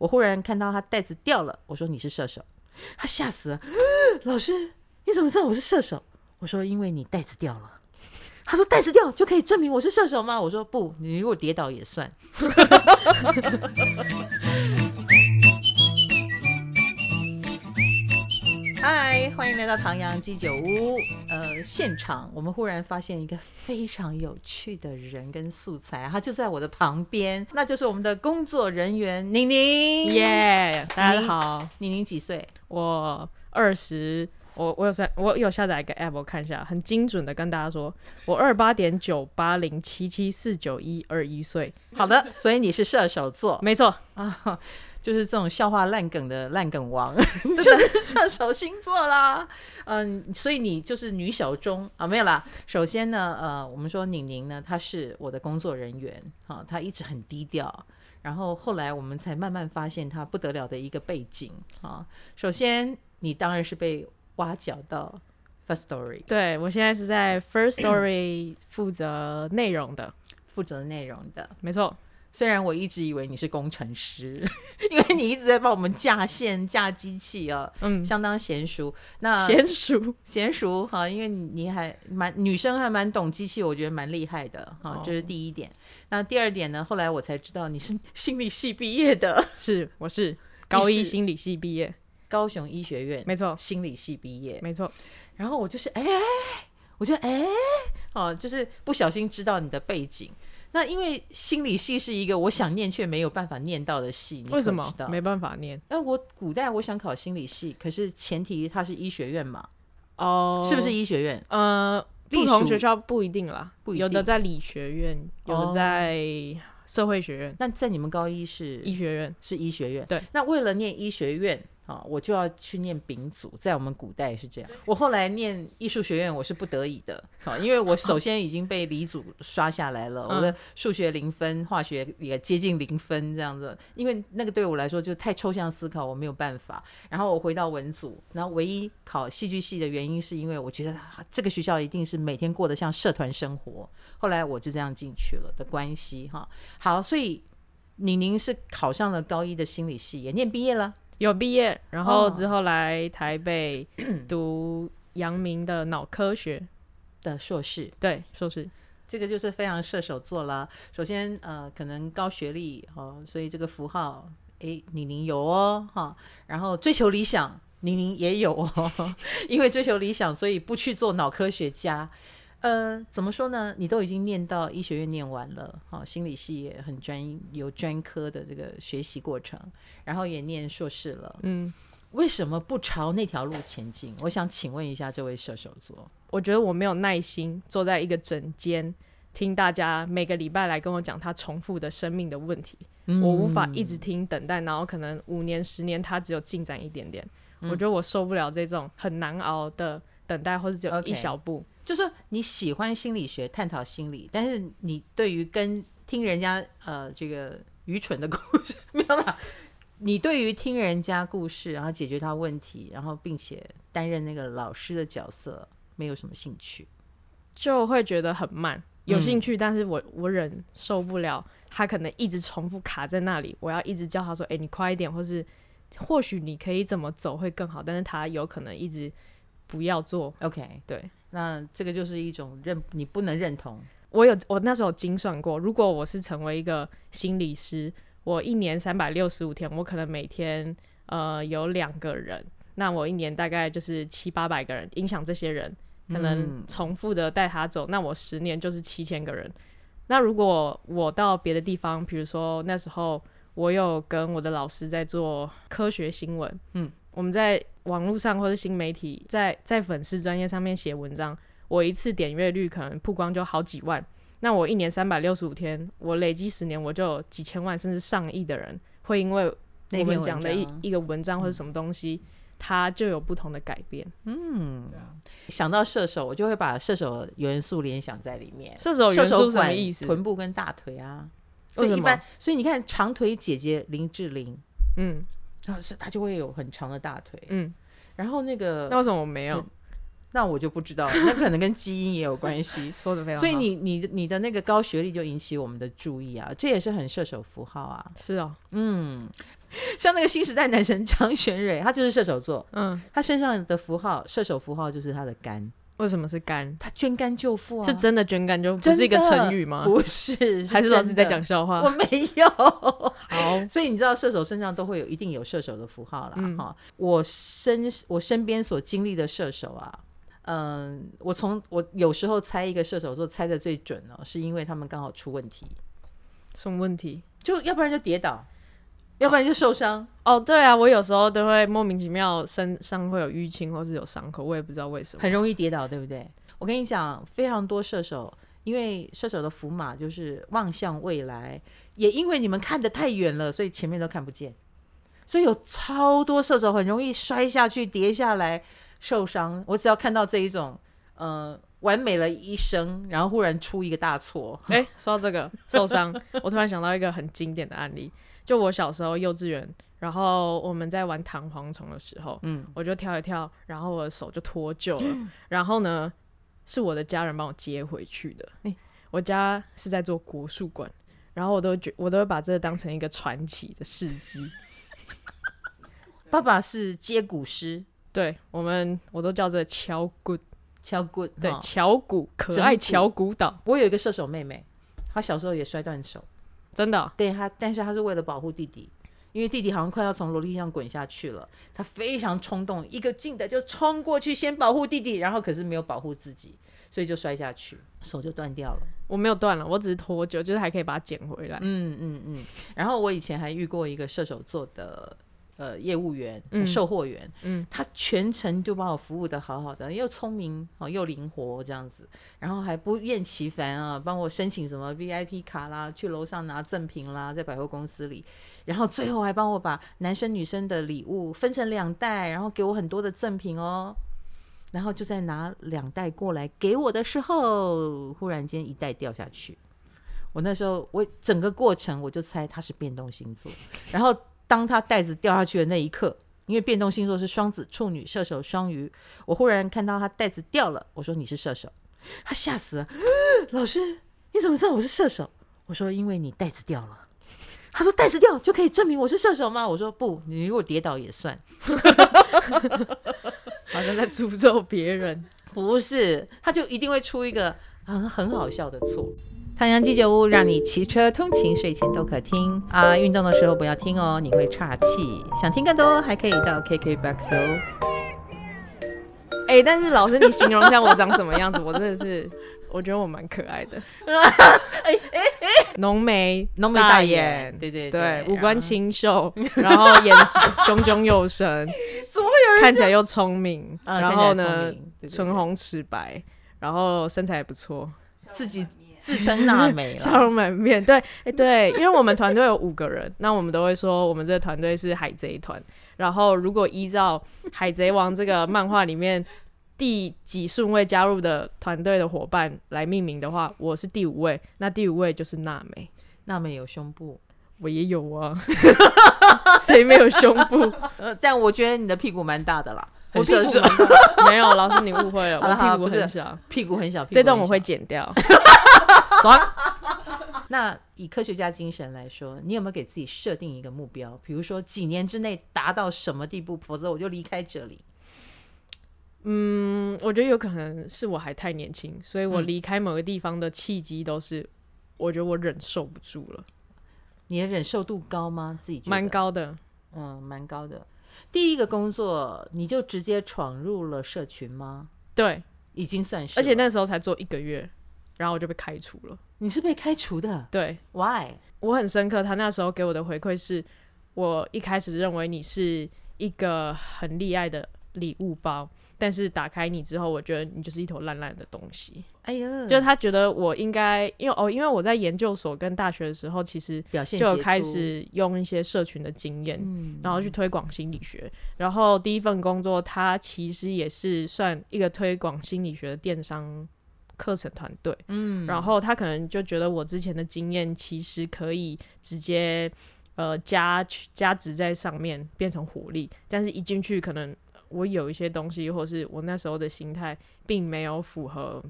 我忽然看到他袋子掉了，我说你是射手，他吓死了。老师，你怎么知道我是射手？我说因为你袋子掉了。他说袋子掉就可以证明我是射手吗？我说不，你如果跌倒也算。嗨，欢迎来到唐阳鸡酒屋。呃，现场我们忽然发现一个非常有趣的人跟素材，他就在我的旁边，那就是我们的工作人员宁宁。耶，yeah, 大家好，宁宁几岁？我二十，我我有下我有下载一个 app，我看一下，很精准的跟大家说，我二八点九八零七七四九一二一岁。好的，所以你是射手座，没错啊。就是这种笑话烂梗的烂梗王，就是射手星座啦。嗯，所以你就是女小中啊，没有啦。首先呢，呃，我们说宁宁呢，她是我的工作人员，哈、啊，她一直很低调。然后后来我们才慢慢发现她不得了的一个背景啊。首先，你当然是被挖角到 First Story，对，我现在是在 First Story 负责内容的，负责内容的，没错。虽然我一直以为你是工程师，因为你一直在帮我们架线、架机器啊，嗯，相当娴熟。那娴熟，娴熟哈，因为你还蛮女生，还蛮懂机器，我觉得蛮厉害的哈。这、就是第一点。哦、那第二点呢？后来我才知道你是心理系毕业的，是，我是高一心理系毕业，高雄医学院，没错，心理系毕业，没错。然后我就是哎，我觉得哎，哦，就是不小心知道你的背景。那因为心理系是一个我想念却没有办法念到的系，为什么没办法念？那我古代我想考心理系，可是前提它是医学院嘛？哦，是不是医学院？呃，不同学校不一定啦，不一定，有的在理学院，有的在社会学院。那在你们高一是医学院，是医学院。对，那为了念医学院。啊，我就要去念丙组，在我们古代是这样。我后来念艺术学院，我是不得已的，好，因为我首先已经被理组刷下来了，我的数学零分，化学也接近零分这样子。因为那个对我来说就太抽象思考，我没有办法。然后我回到文组，然后唯一考戏剧系的原因是因为我觉得这个学校一定是每天过得像社团生活。后来我就这样进去了的关系哈。好，所以宁宁是考上了高一的心理系，也念毕业了。有毕业，然后之后来台北 读阳明的脑科学。的硕士，对，硕士，这个就是非常射手座啦。首先，呃，可能高学历哦，所以这个符号，诶，宁宁有哦，哈，然后追求理想，宁宁也有哦，因为追求理想，所以不去做脑科学家。呃，怎么说呢？你都已经念到医学院念完了，好、哦，心理系也很专有专科的这个学习过程，然后也念硕士了，嗯，为什么不朝那条路前进？我想请问一下这位射手座，我觉得我没有耐心坐在一个诊间听大家每个礼拜来跟我讲他重复的生命的问题，嗯、我无法一直听等待，然后可能五年十年他只有进展一点点，嗯、我觉得我受不了这种很难熬的等待，或者只有一小步。Okay. 就是说你喜欢心理学，探讨心理，但是你对于跟听人家呃这个愚蠢的故事 没有啦，你对于听人家故事，然后解决他问题，然后并且担任那个老师的角色，没有什么兴趣，就会觉得很慢。有兴趣，嗯、但是我我忍受不了，他可能一直重复卡在那里，我要一直叫他说：“哎，你快一点，或是或许你可以怎么走会更好。”但是他有可能一直不要做。OK，对。那这个就是一种认，你不能认同。我有，我那时候精算过，如果我是成为一个心理师，我一年三百六十五天，我可能每天呃有两个人，那我一年大概就是七八百个人，影响这些人，可能重复的带他走，嗯、那我十年就是七千个人。那如果我到别的地方，比如说那时候我有跟我的老师在做科学新闻，嗯。我们在网络上或者新媒体，在在粉丝专业上面写文章，我一次点阅率可能曝光就好几万。那我一年三百六十五天，我累积十年，我就有几千万甚至上亿的人会因为我们讲的一一个文章或者什么东西，它就有不同的改变。嗯，想到射手，我就会把射手元素联想在里面。射手元素什么意思？臀部跟大腿啊。所以一般，所以你看长腿姐姐林志玲，嗯。他就会有很长的大腿，嗯，然后那个那为什么我没有？那我就不知道，那可能跟基因也有关系。说的非常好。所以你你你的那个高学历就引起我们的注意啊，这也是很射手符号啊。是哦，嗯，像那个新时代男神张玄蕊，他就是射手座，嗯，他身上的符号射手符号就是他的肝。为什么是肝？他捐肝救父啊！是真的捐肝救父，这是一个成语吗？不是，是还是老师在讲笑话？我没有。好，所以你知道射手身上都会有一定有射手的符号啦。哈、嗯，我身我身边所经历的射手啊，嗯，我从我有时候猜一个射手座猜的最准哦，是因为他们刚好出问题。什么问题？就要不然就跌倒。要不然就受伤哦，对啊，我有时候都会莫名其妙身上会有淤青或是有伤口，我也不知道为什么，很容易跌倒，对不对？我跟你讲，非常多射手，因为射手的福码就是望向未来，也因为你们看得太远了，所以前面都看不见，所以有超多射手很容易摔下去、跌下来受伤。我只要看到这一种，呃，完美了一生，然后忽然出一个大错，哎、欸，说到这个受伤，我突然想到一个很经典的案例。就我小时候幼稚园，然后我们在玩弹簧床的时候，嗯，我就跳一跳，然后我的手就脱臼了，嗯，然后呢，是我的家人帮我接回去的。欸，我家是在做国术馆，然后我都觉我都会把这个当成一个传奇的事迹。爸爸是接骨师，对我们我都叫这敲骨，敲骨，对，敲骨，可爱敲骨岛。我有一个射手妹妹，她小时候也摔断手。真的、哦，对他，但是他是为了保护弟弟，因为弟弟好像快要从楼梯上滚下去了，他非常冲动，一个劲的就冲过去先保护弟弟，然后可是没有保护自己，所以就摔下去，手就断掉了。我没有断了，我只是脱臼，就是还可以把它捡回来。嗯嗯嗯。然后我以前还遇过一个射手座的。呃，业务员、嗯、售货员，嗯，他全程就把我服务的好好的，又聪明哦，又灵活这样子，然后还不厌其烦啊，帮我申请什么 VIP 卡啦，去楼上拿赠品啦，在百货公司里，然后最后还帮我把男生女生的礼物分成两袋，然后给我很多的赠品哦，然后就在拿两袋过来给我的时候，忽然间一袋掉下去，我那时候我整个过程我就猜他是变动星座，然后。当他袋子掉下去的那一刻，因为变动星座是双子、处女、射手、双鱼，我忽然看到他袋子掉了。我说你是射手，他吓死了。老师，你怎么知道我是射手？我说因为你袋子掉了。他说袋子掉就可以证明我是射手吗？我说不，你如果跌倒也算。好像在诅咒别人，不是，他就一定会出一个很很好笑的错。唐阳鸡酒屋让你骑车通勤、睡前都可听啊！运动的时候不要听哦，你会岔气。想听更多，还可以到 KKBOX 哦。哎、欸，但是老师，你形容一下我长什么样子？我真的是，我觉得我蛮可爱的。哎哎哎，浓眉浓眉大眼，对对对，五官清秀，然后眼炯炯有神，怎么会有人看起来又聪明，啊？然后呢，唇红齿白，然后身材也不错，自己。自称娜美了，笑容满面。对，哎、欸，对，因为我们团队有五个人，那我们都会说我们这个团队是海贼团。然后，如果依照《海贼王》这个漫画里面第几顺位加入的团队的伙伴来命名的话，我是第五位。那第五位就是娜美。娜美有胸部，我也有啊。谁没有胸部？呃，但我觉得你的屁股蛮大的啦。很射手，没有，老师你误会了，我屁股很小，屁股很小，这段我会剪掉。爽。那以科学家精神来说，你有没有给自己设定一个目标？比如说几年之内达到什么地步，否则我就离开这里。嗯，我觉得有可能是我还太年轻，所以我离开某个地方的契机都是，我觉得我忍受不住了。你的忍受度高吗？自己觉得蛮高的，嗯，蛮高的。第一个工作你就直接闯入了社群吗？对，已经算是。而且那时候才做一个月，然后我就被开除了。你是被开除的？对，Why？我很深刻，他那时候给我的回馈是，我一开始认为你是一个很厉害的礼物包。但是打开你之后，我觉得你就是一头烂烂的东西。哎呀，就是他觉得我应该，因为哦，因为我在研究所跟大学的时候，其实就有开始用一些社群的经验，然后去推广心理学。然后第一份工作，它其实也是算一个推广心理学的电商课程团队。嗯，然后他可能就觉得我之前的经验其实可以直接呃加加值在上面，变成火力。但是一进去可能。我有一些东西，或是我那时候的心态，并没有符合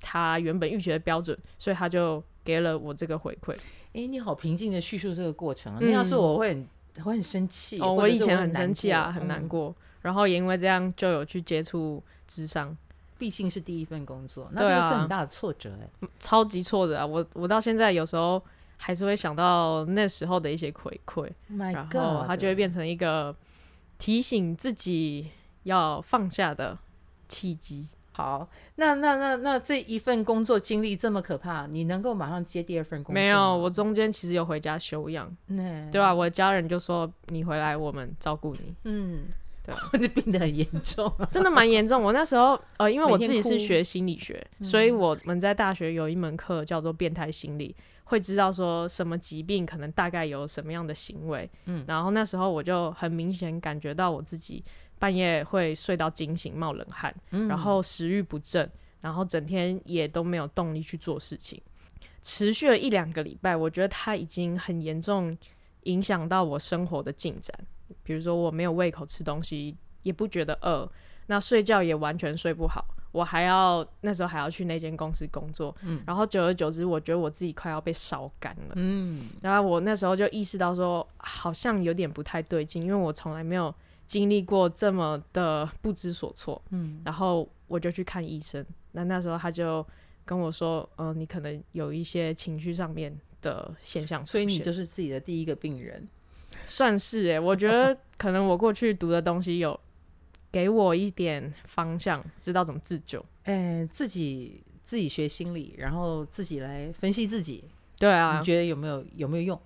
他原本预期的标准，所以他就给了我这个回馈。哎、欸，你好平静的叙述这个过程啊！那、嗯、要是我会很我很生气哦。我以前很生气啊，嗯、很难过，然后也因为这样就有去接触智商。毕竟是第一份工作，那这个是很大的挫折哎、欸啊，超级挫折啊！我我到现在有时候还是会想到那时候的一些回馈，My God, 然后它就会变成一个提醒自己要放下的契机。好，那那那那这一份工作经历这么可怕，你能够马上接第二份工作？没有，我中间其实有回家休养，嗯、对吧、啊？我的家人就说你回来，我们照顾你。嗯。这病得很严重，真的蛮严重。我那时候呃，因为我自己是学心理学，所以我们在大学有一门课叫做变态心理，会知道说什么疾病可能大概有什么样的行为。嗯，然后那时候我就很明显感觉到我自己半夜会睡到惊醒、冒冷汗，然后食欲不振，然后整天也都没有动力去做事情，持续了一两个礼拜。我觉得它已经很严重影响到我生活的进展。比如说我没有胃口吃东西，也不觉得饿，那睡觉也完全睡不好。我还要那时候还要去那间公司工作，嗯，然后久而久之，我觉得我自己快要被烧干了，嗯，然后我那时候就意识到说，好像有点不太对劲，因为我从来没有经历过这么的不知所措，嗯，然后我就去看医生，那那时候他就跟我说，嗯、呃，你可能有一些情绪上面的现象，所以你就是自己的第一个病人。算是诶、欸，我觉得可能我过去读的东西有给我一点方向，知道怎么自救。哎、欸，自己自己学心理，然后自己来分析自己。对啊，你觉得有没有有没有用？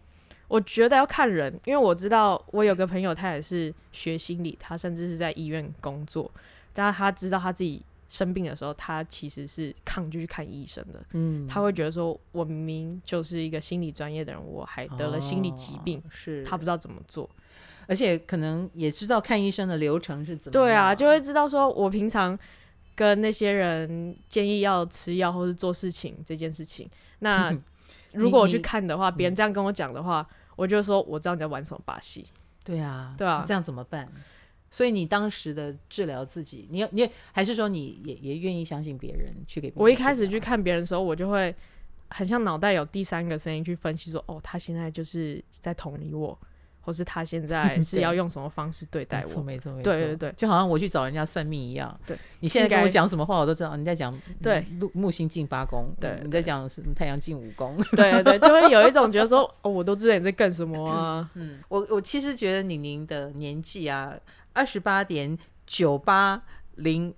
我觉得要看人，因为我知道我有个朋友，他也是学心理，他甚至是在医院工作，但他知道他自己。生病的时候，他其实是抗拒去看医生的。嗯，他会觉得说，我明明就是一个心理专业的人，我还得了心理疾病，哦、是他不知道怎么做，而且可能也知道看医生的流程是怎么。对啊，就会知道说我平常跟那些人建议要吃药或是做事情这件事情。那 如果我去看的话，别人这样跟我讲的话，我就说我知道你在玩什么把戏。对啊，对啊，这样怎么办？所以你当时的治疗自己，你你还是说你也也愿意相信别人去给别人？我一开始去看别人的时候，我就会很像脑袋有第三个声音去分析说，哦，他现在就是在同理我，或是他现在 是要用什么方式对待我？没错没错，对对对，就好像我去找人家算命一样。对，你现在跟我讲什么话，我都知道你在讲对木木星进八宫，对，你在讲什么太阳进五宫，对对对，就会有一种觉得说，哦，我都知道你在干什么啊。嗯，我我其实觉得宁宁的年纪啊。二十八点九八零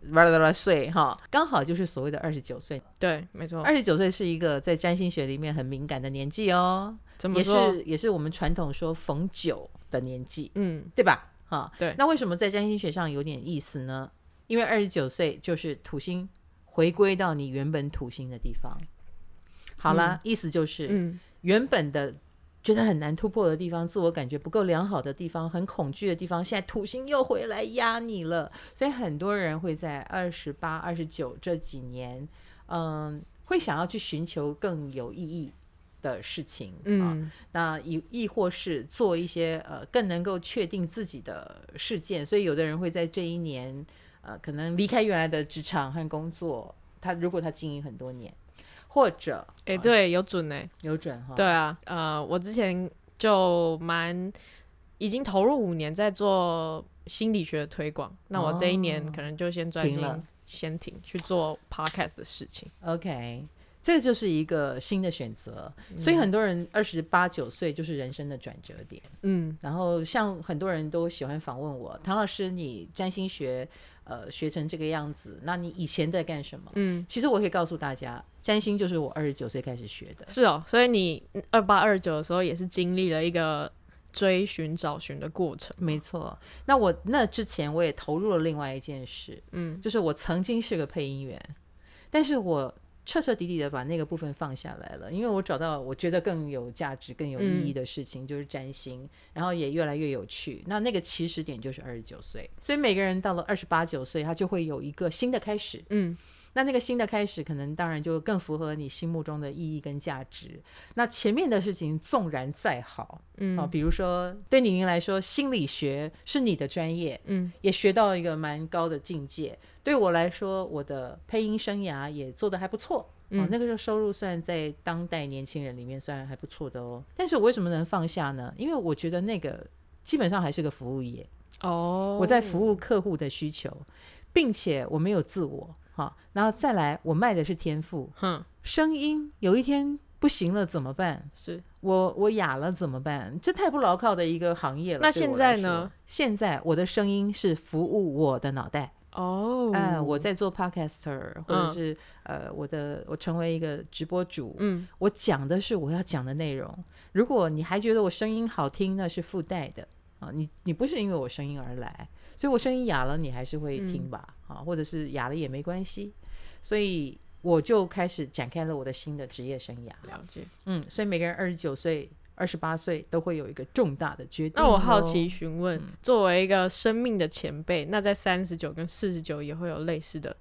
岁哈，刚好就是所谓的二十九岁。对，没错，二十九岁是一个在占星学里面很敏感的年纪哦，怎么说？也是也是我们传统说逢九的年纪，嗯，对吧？哈，对。那为什么在占星学上有点意思呢？因为二十九岁就是土星回归到你原本土星的地方。好了，嗯、意思就是，嗯，原本的。觉得很难突破的地方，自我感觉不够良好的地方，很恐惧的地方，现在土星又回来压你了，所以很多人会在二十八、二十九这几年，嗯，会想要去寻求更有意义的事情，嗯，啊、那亦亦或是做一些呃更能够确定自己的事件，所以有的人会在这一年，呃，可能离开原来的职场和工作，他如果他经营很多年。或者，哎、欸，对，有准哎，有准哈。对啊，呃，我之前就蛮已经投入五年在做心理学的推广，那我这一年可能就先专心先停去做 podcast 的事情。OK，这个就是一个新的选择，嗯、所以很多人二十八九岁就是人生的转折点。嗯，然后像很多人都喜欢访问我，唐老师，你占星学。呃，学成这个样子，那你以前在干什么？嗯，其实我可以告诉大家，占星就是我二十九岁开始学的。是哦，所以你二八二九的时候也是经历了一个追寻找寻的过程。没错，那我那之前我也投入了另外一件事，嗯，就是我曾经是个配音员，但是我。彻彻底底的把那个部分放下来了，因为我找到我觉得更有价值、更有意义的事情，就是占星，嗯、然后也越来越有趣。那那个起始点就是二十九岁，所以每个人到了二十八九岁，他就会有一个新的开始。嗯。那那个新的开始，可能当然就更符合你心目中的意义跟价值。那前面的事情纵然再好，嗯，啊，比如说对李宁来说，心理学是你的专业，嗯，也学到一个蛮高的境界。对我来说，我的配音生涯也做得还不错，嗯，啊，那个时候收入算在当代年轻人里面算还不错的哦。但是我为什么能放下呢？因为我觉得那个基本上还是个服务业哦。我在服务客户的需求，并且我没有自我哈。然后再来，我卖的是天赋，哼，声音有一天不行了怎么办？是我我哑了怎么办？这太不牢靠的一个行业了。那现在呢？现在我的声音是服务我的脑袋。哦，呃，我在做 podcaster，或者是、嗯、呃，我的我成为一个直播主，嗯，我讲的是我要讲的内容。如果你还觉得我声音好听，那是附带的啊，你你不是因为我声音而来，所以我声音哑了，你还是会听吧，嗯、啊，或者是哑了也没关系。所以我就开始展开了我的新的职业生涯。了解，嗯，所以每个人二十九岁。二十八岁都会有一个重大的决定。那我好奇询问，嗯，作为一个生命的前辈，那在三十九跟四十九也会有类似的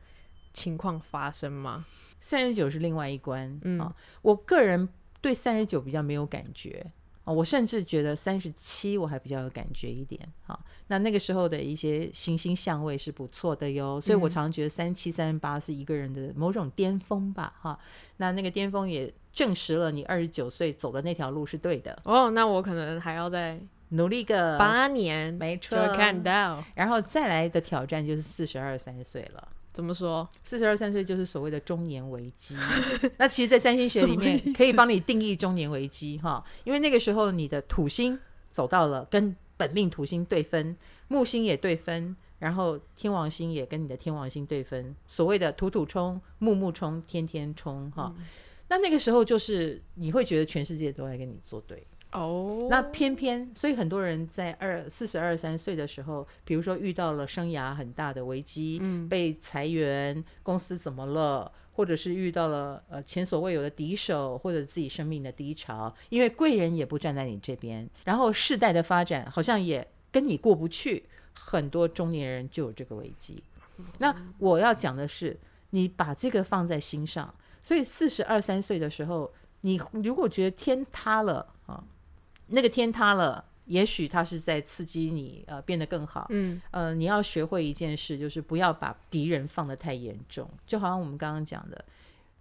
情况发生吗？三十九是另外一关，嗯，啊，我个人对三十九比较没有感觉。哦，我甚至觉得三十七我还比较有感觉一点。好，那那个时候的一些行星相位是不错的哟，所以我常常觉得三七三十八是一个人的某种巅峰吧。哈，那那个巅峰也证实了你二十九岁走的那条路是对的。哦，那我可能还要再努力个八年，没错，看到。然后再来的挑战就是四十二三岁了。怎么说？四十二三岁就是所谓的中年危机。那其实，在占星学里面，可以帮你定义中年危机哈，因为那个时候你的土星走到了跟本命土星对分，木星也对分，然后天王星也跟你的天王星对分，所谓的土土冲、木木冲、天天冲哈。那那个时候就是你会觉得全世界都在跟你作对。哦、oh.，那偏偏，所以很多人在二四十二三岁的时候，比如说遇到了生涯很大的危机，嗯，被裁员，公司怎么了，或者是遇到了呃前所未有的敌手，或者自己生命的低潮，因为贵人也不站在你这边，然后世代的发展好像也跟你过不去，很多中年人就有这个危机。那我要讲的是，你把这个放在心上，所以四十二三岁的时候，你如果觉得天塌了啊。那个天塌了，也许他是在刺激你，呃，变得更好。嗯，呃，你要学会一件事，就是不要把敌人放得太严重。就好像我们刚刚讲的，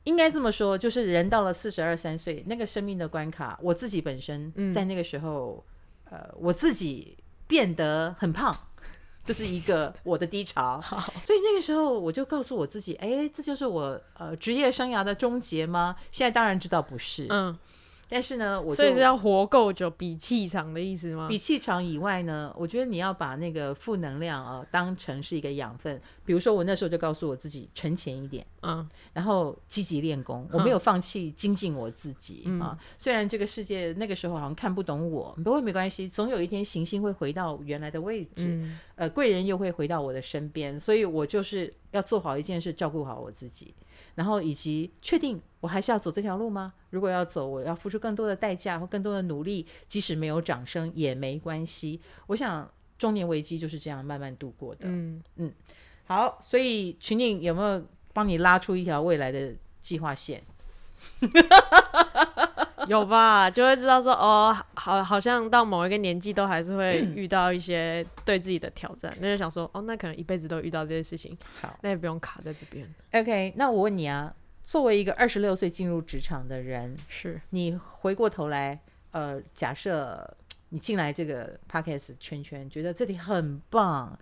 应该这么说，就是人到了四十二三岁，那个生命的关卡，我自己本身在那个时候，嗯、呃，我自己变得很胖，这是一个我的低潮。所以那个时候我就告诉我自己，哎，这就是我呃职业生涯的终结吗？现在当然知道不是。嗯。但是呢，我所以是要活够久，比气场的意思吗？比气场以外呢，我觉得你要把那个负能量啊当成是一个养分。比如说，我那时候就告诉我自己存钱一点，嗯，然后积极练功，我没有放弃精进我自己、嗯、啊。虽然这个世界那个时候好像看不懂我，不过没关系，总有一天行星会回到原来的位置，嗯、呃，贵人又会回到我的身边，所以我就是要做好一件事，照顾好我自己。然后以及确定我还是要走这条路吗？如果要走，我要付出更多的代价或更多的努力，即使没有掌声也没关系。我想中年危机就是这样慢慢度过的。嗯嗯，好，所以群宁有没有帮你拉出一条未来的计划线？有吧，就会知道说哦，好，好像到某一个年纪都还是会遇到一些对自己的挑战，那就想说哦，那可能一辈子都遇到这些事情，好，那也不用卡在这边。OK，那我问你啊，作为一个二十六岁进入职场的人，是你回过头来，呃，假设你进来这个 Podcast 圈圈，觉得这里很棒，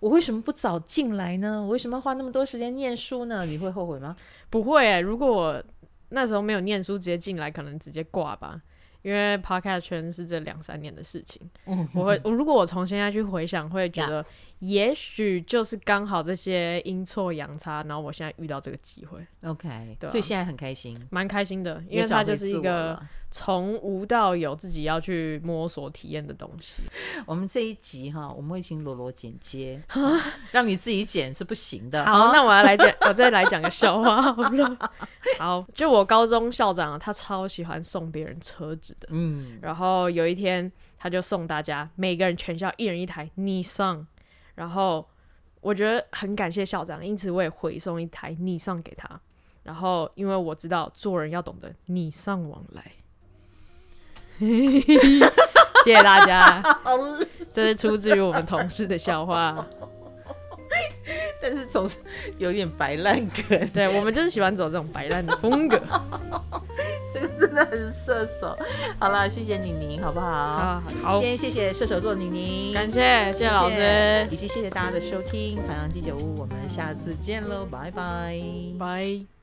我为什么不早进来呢？我为什么要花那么多时间念书呢？你会后悔吗？不会欸，如果我。那时候没有念书，直接进来可能直接挂吧，因为 Podcast 圈是这两三年的事情。我会，如果我从现在去回想，会觉得也许就是刚好这些阴错阳差，然后我现在遇到这个机会。OK，对，所以现在很开心，蛮开心的，因为它就是一个。从无到有，自己要去摸索体验的东西。我们这一集哈，我们会请罗罗剪接，让你自己剪是不行的。好，那我要来讲，我再来讲个笑话好了。好，就我高中校长，他超喜欢送别人车子的。嗯，然后有一天，他就送大家每个人全校一人一台 Nissan，然后我觉得很感谢校长，因此我也回送一台 Nissan 给他。然后因为我知道做人要懂得礼尚往来。谢谢大家，这是出自于我们同事的笑话，但是总是有点白烂梗。对，我们就是喜欢走这种白烂的风格。这个真的很射手。好了，谢谢宁宁，好不好？啊，好。今天谢谢射手座宁宁，感谢谢谢老师，以及谢谢大家的收听《唐阳第九屋》，我们下次见喽，拜拜，拜。